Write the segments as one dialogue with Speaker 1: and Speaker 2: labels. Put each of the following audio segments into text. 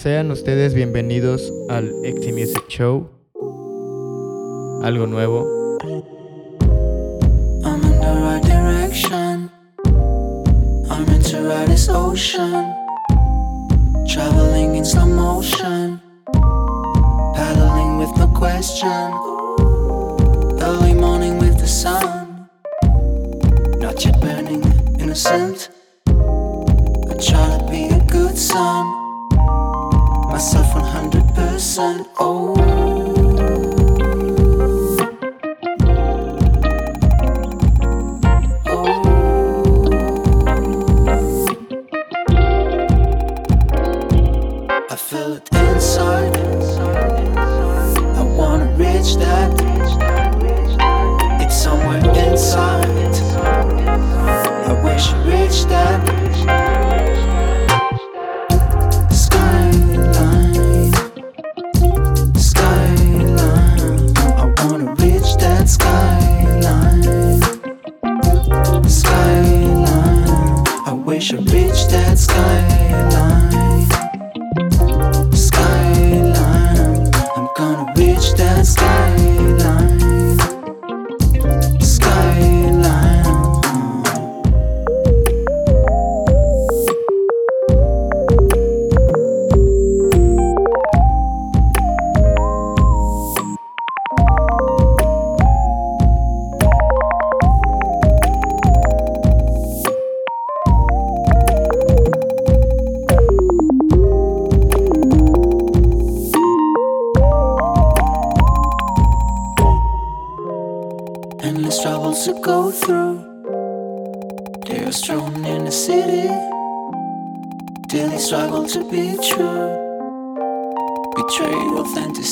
Speaker 1: Sean ustedes bienvenidos al Exi Music Show. Algo nuevo,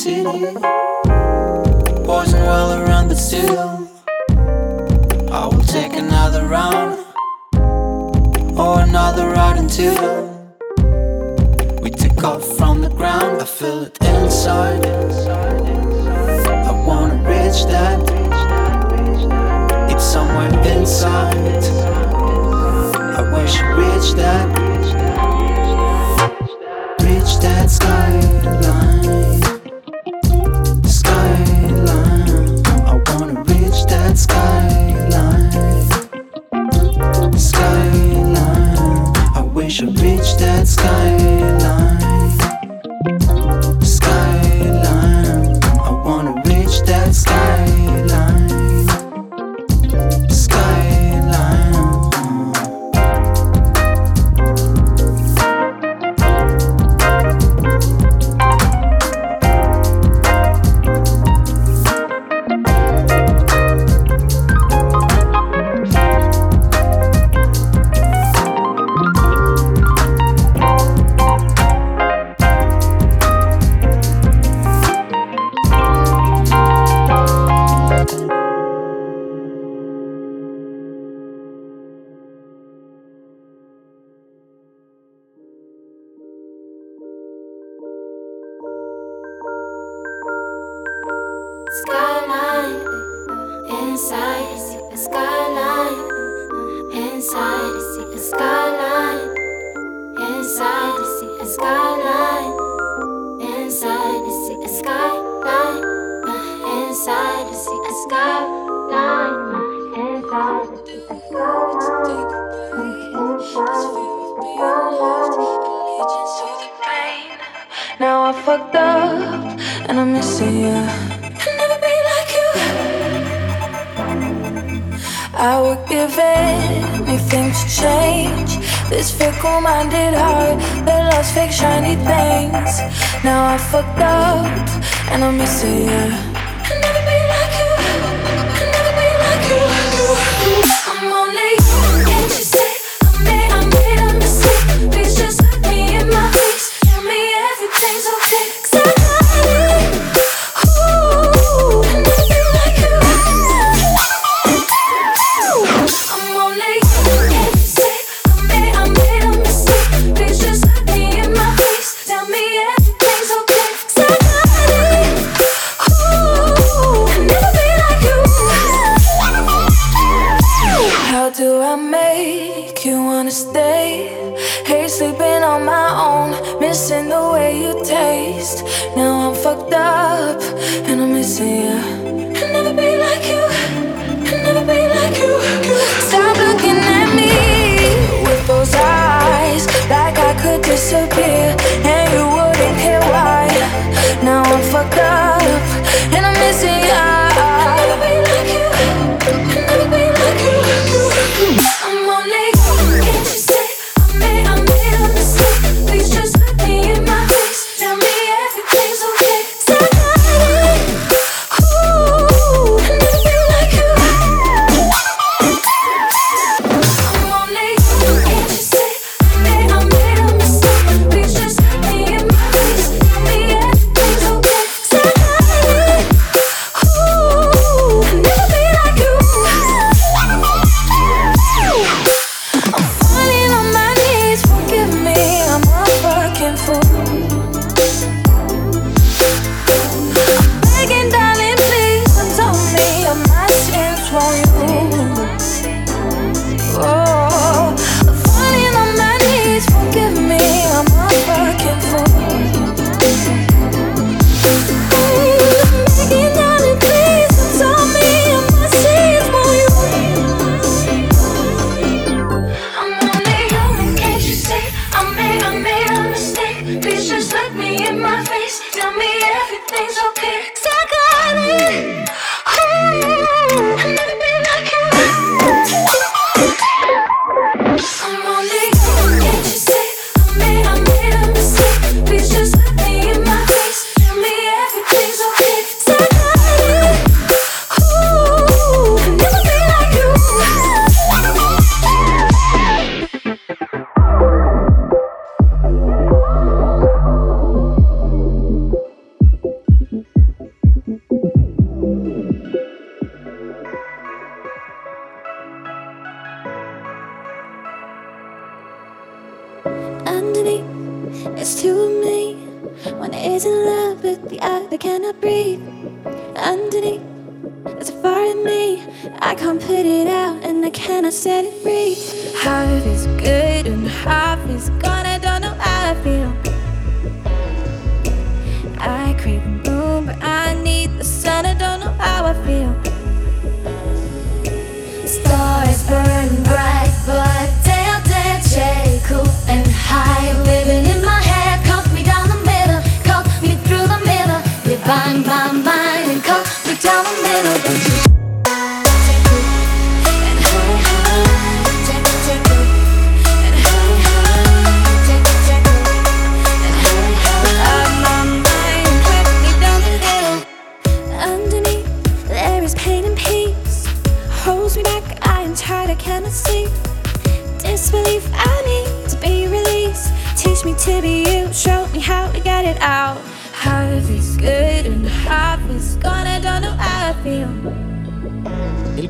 Speaker 2: city. Poison well around, but still, I will take another round or another ride until we take off from the ground. I feel it inside. I wanna reach that. It's somewhere inside. I wish you reach that. Reach that skyline.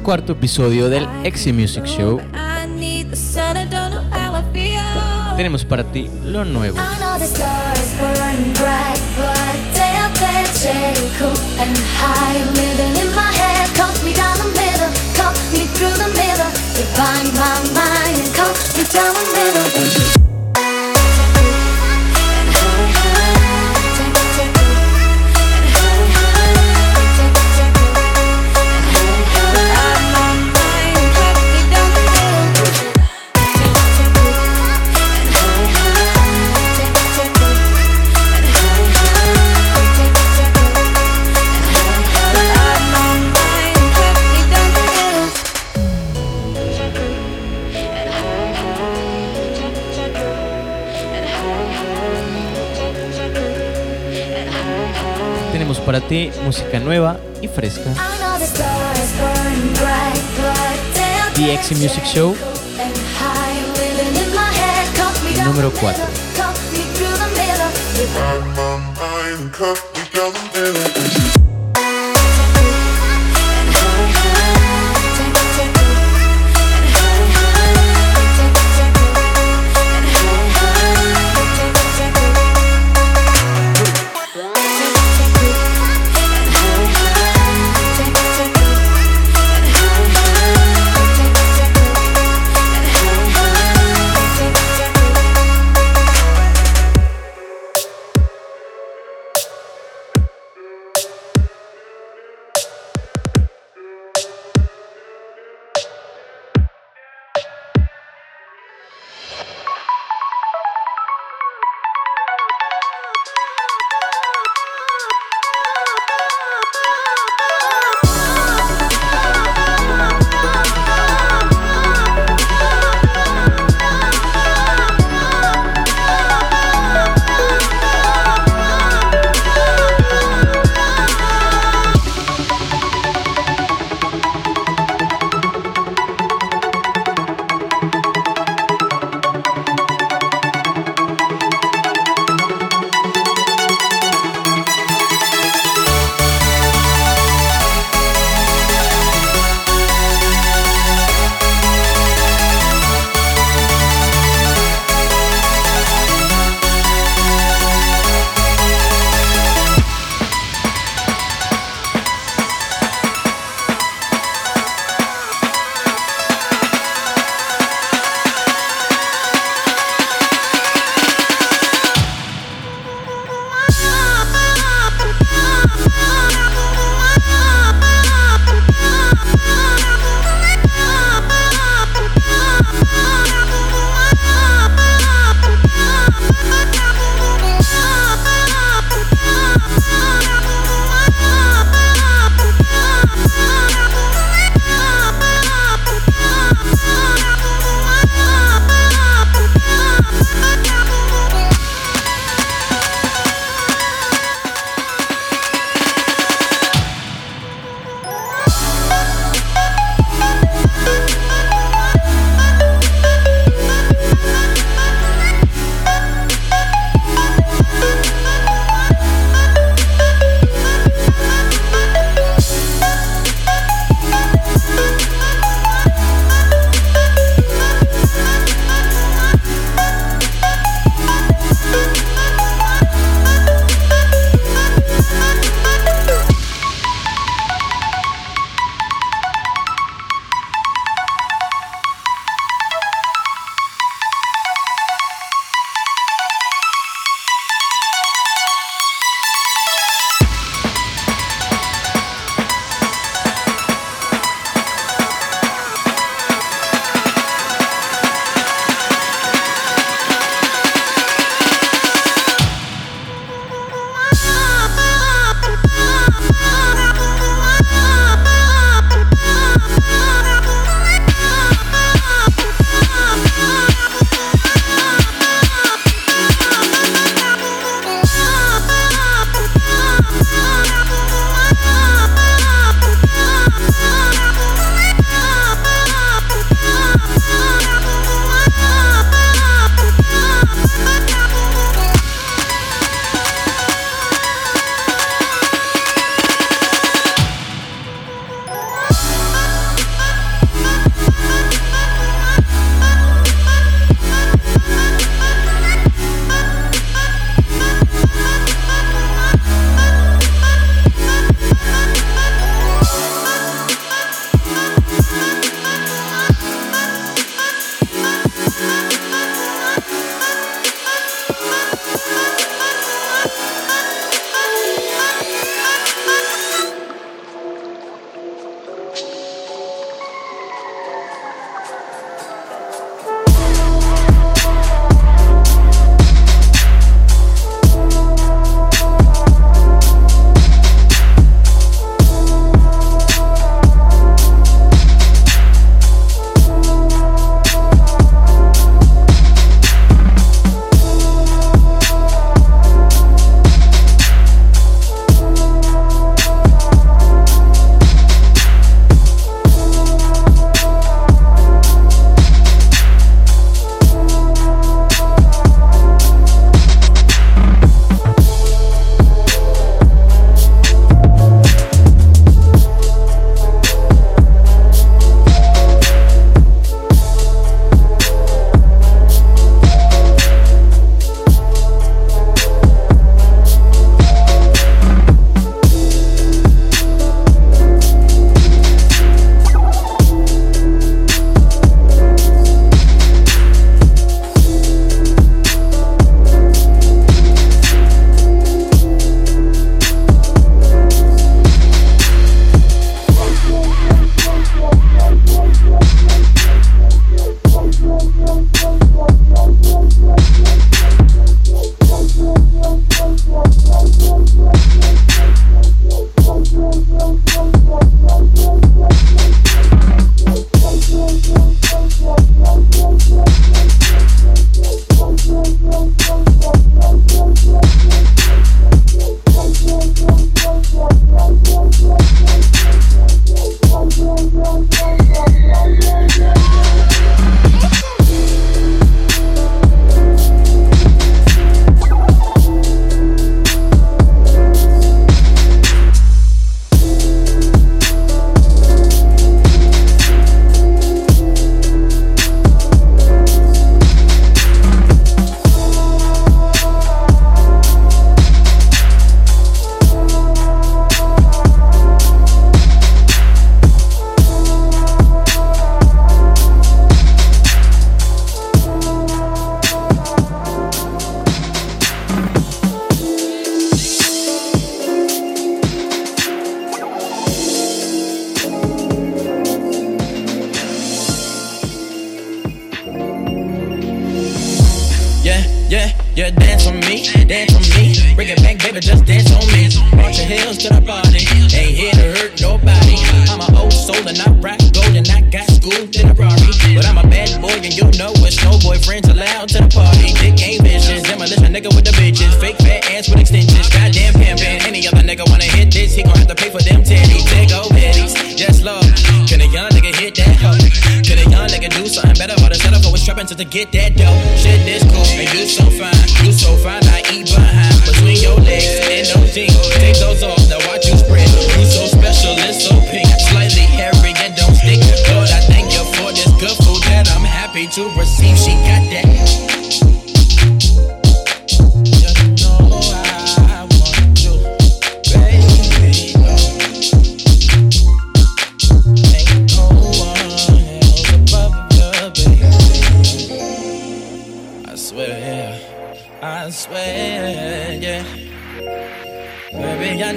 Speaker 3: cuarto episodio del Exi Music Show, tenemos para ti lo nuevo. para ti música nueva y fresca.
Speaker 4: The
Speaker 3: Exy Music Show número 4.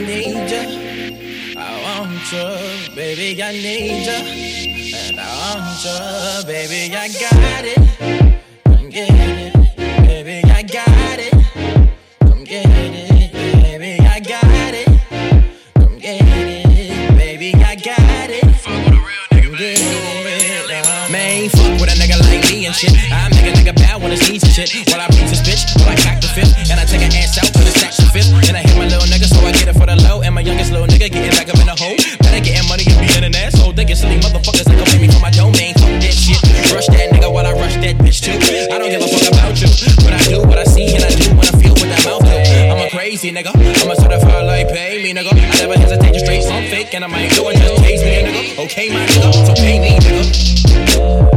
Speaker 5: need you, I want you, baby, I need you And I want you, baby, I got it. Come get it, baby, I got it. Come get it, baby, I got it. Come get it, baby, I got it. Fuck with a man. Fuck with a nigga like me and shit. I make a nigga bad when it's easy shit. Well, I and I might go and just cage me, nigga. Okay, my nigga, so pay me, nigga.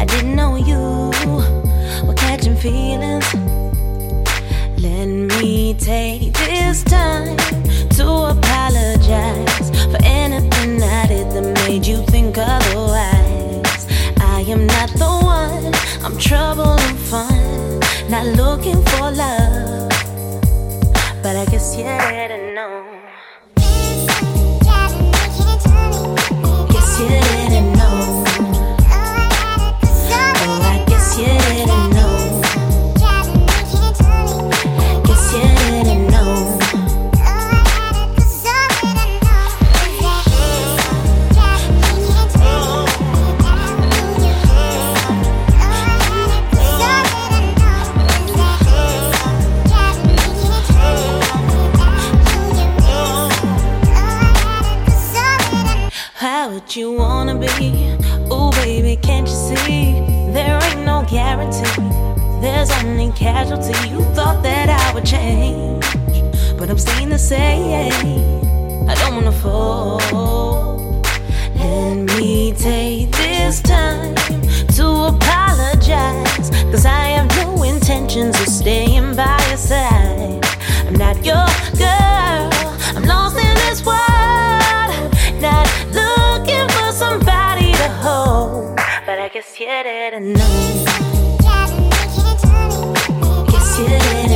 Speaker 6: I
Speaker 7: didn't know you were catching feelings. Let me take this time to apologize for anything I did that made you think otherwise. I am not the one, I'm trouble and fun, not looking for love. But I guess you didn't know. casualty. You thought that I would change, but I'm staying the same. I don't wanna fall. Let me take this time to apologize, cause I have no intentions of staying by your side. I'm not your girl, I'm lost in this world, not looking for somebody to hold, but I guess you didn't know
Speaker 8: yeah.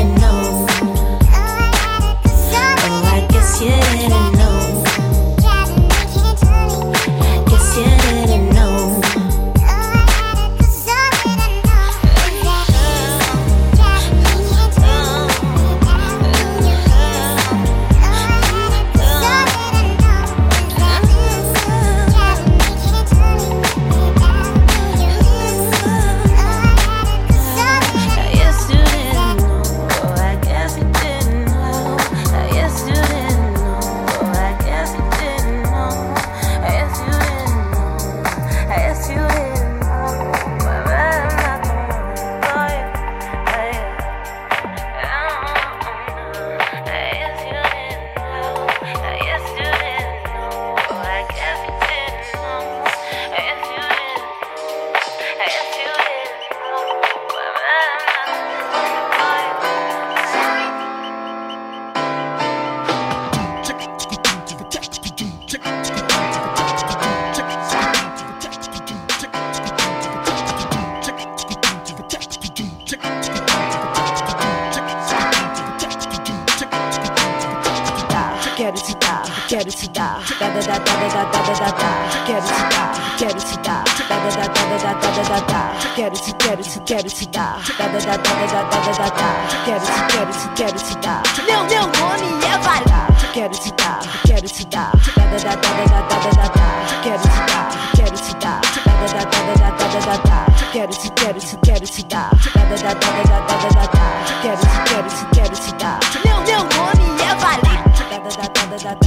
Speaker 8: da da quero te quero te quero te dar. Da da da da da da da da da quero te quero te quero te dar. Meu meu nome é valer da da da da da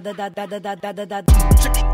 Speaker 8: da da da da da da da da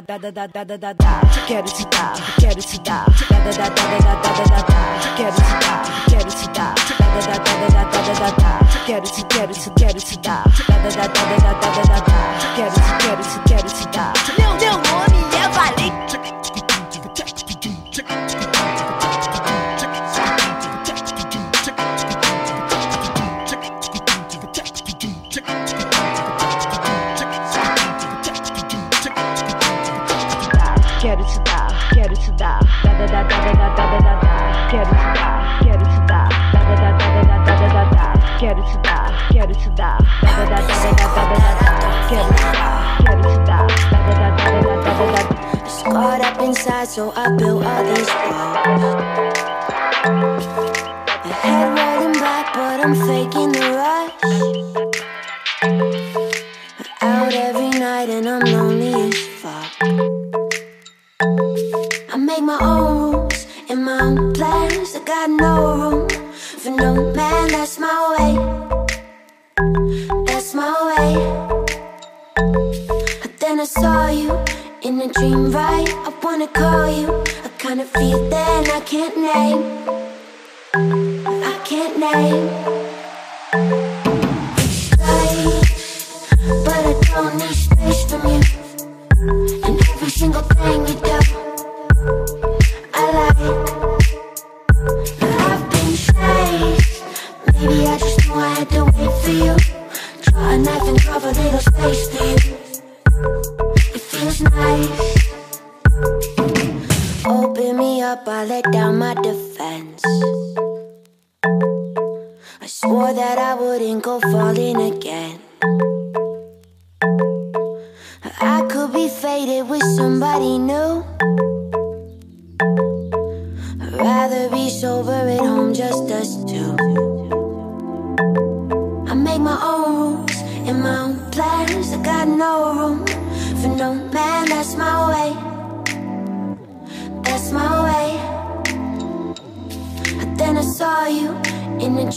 Speaker 8: da da da da da da da da quero te dar quero te dar da da da da da da da da da quero te dar quero te dar da da da da da da da da da quero te quero te quero te dar da da da da da da da da da quero te quero te
Speaker 9: fence. I swore that I wouldn't go falling again. I could be faded with somebody new.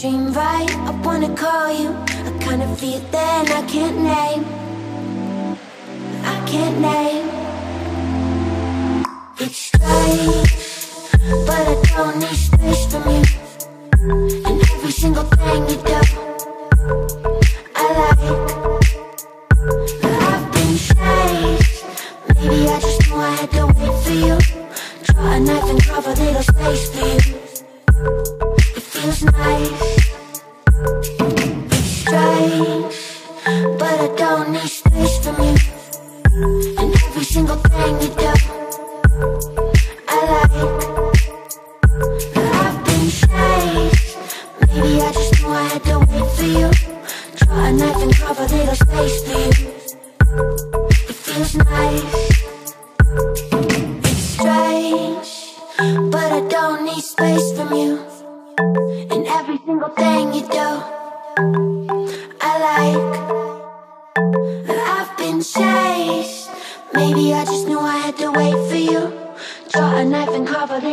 Speaker 9: dream right. I wanna call you. I kinda feel that I can't name. I can't name. It's late, but I don't need space from you. And every single thing you do, I like. But I've been chased. Maybe I just knew I had to wait for you. Draw a knife and carve a little space.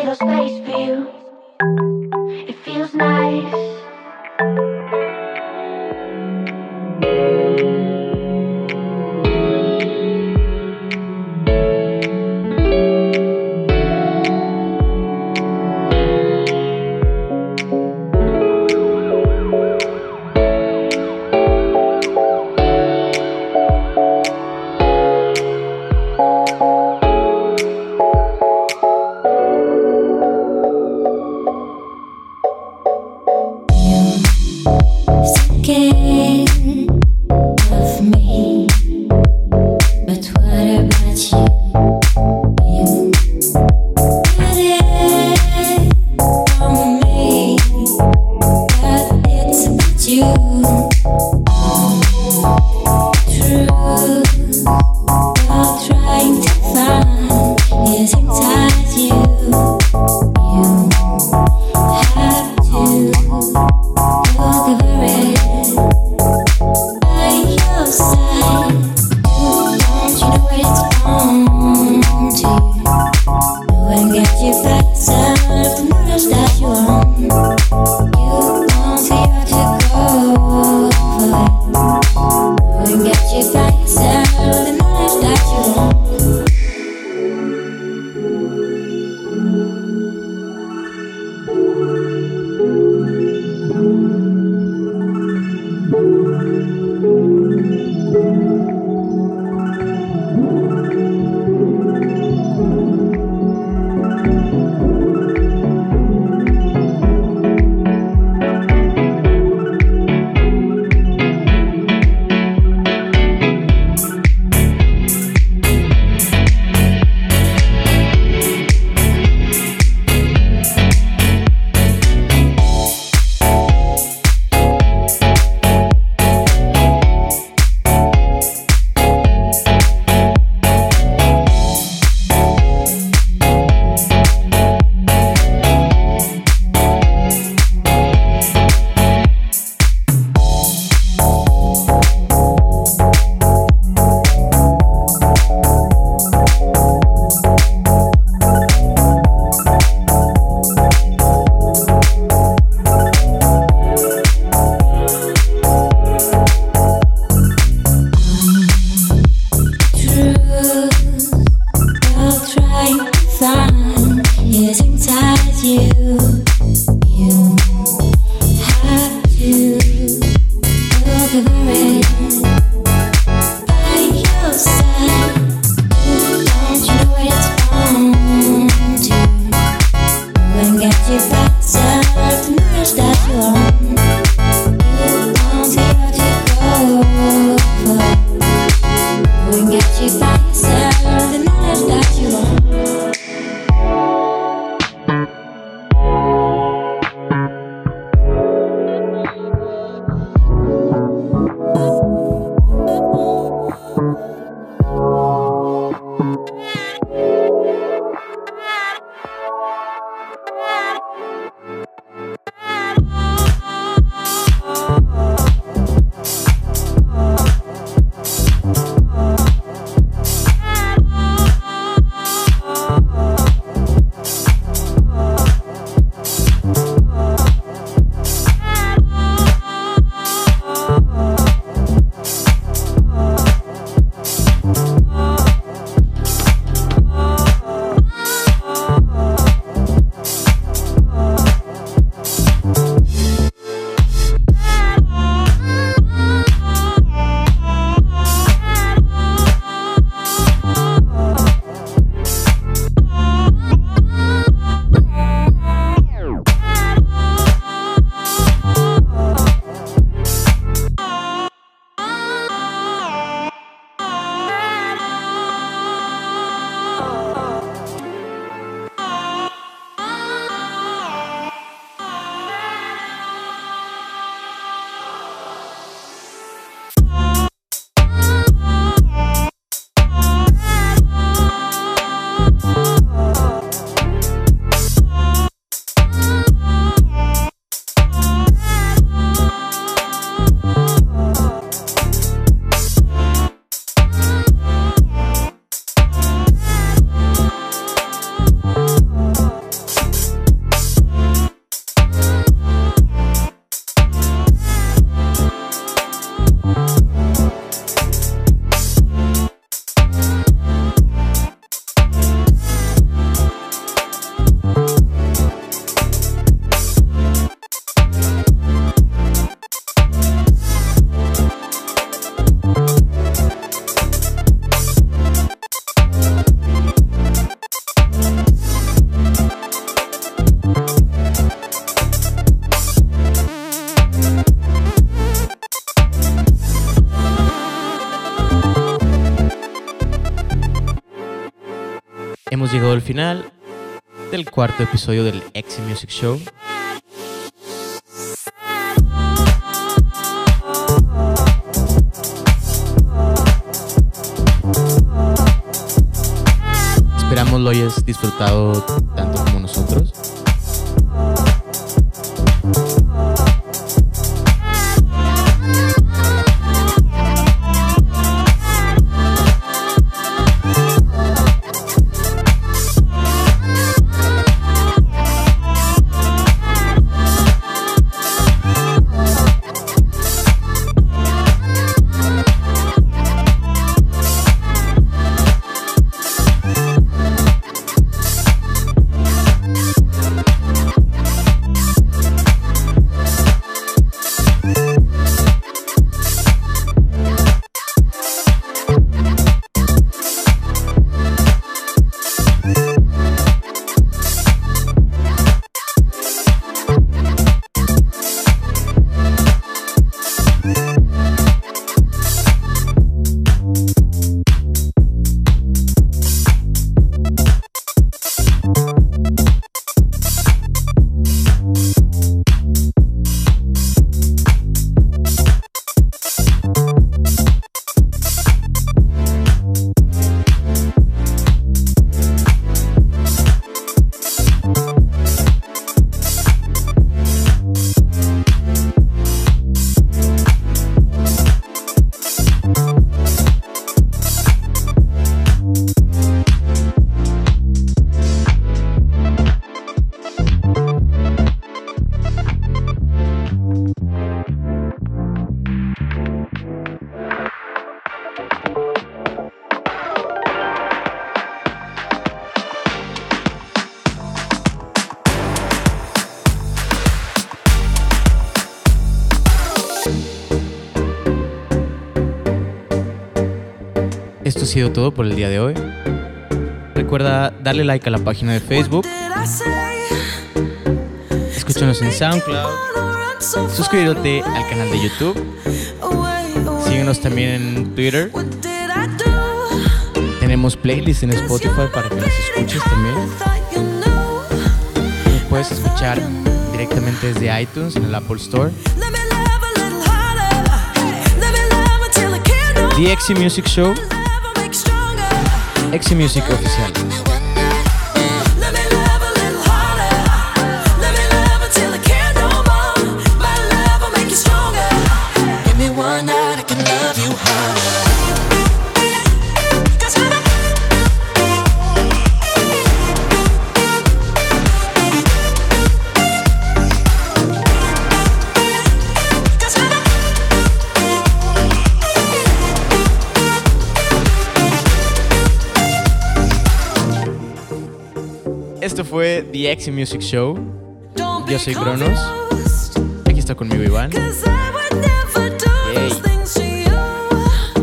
Speaker 9: little space
Speaker 4: final del cuarto episodio del Exi Music Show. Esperamos lo hayas disfrutado Esto ha sido todo por el día de hoy. Recuerda darle like a la página de Facebook, escúchanos en SoundCloud, suscríbete al canal de YouTube, síguenos también en Twitter. Tenemos playlists en Spotify para que nos escuches también. Nos puedes escuchar directamente desde iTunes en el Apple Store. The Exi Music Show, Exy Music Oficial. The Exi Music Show. Yo soy Cronos. Aquí está conmigo Iván.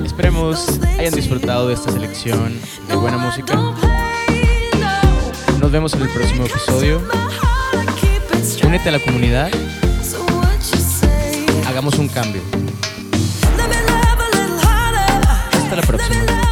Speaker 4: Esperemos hayan disfrutado de esta selección de buena música. Nos vemos en el próximo episodio. Únete a la comunidad. Hagamos un cambio. Hasta la próxima.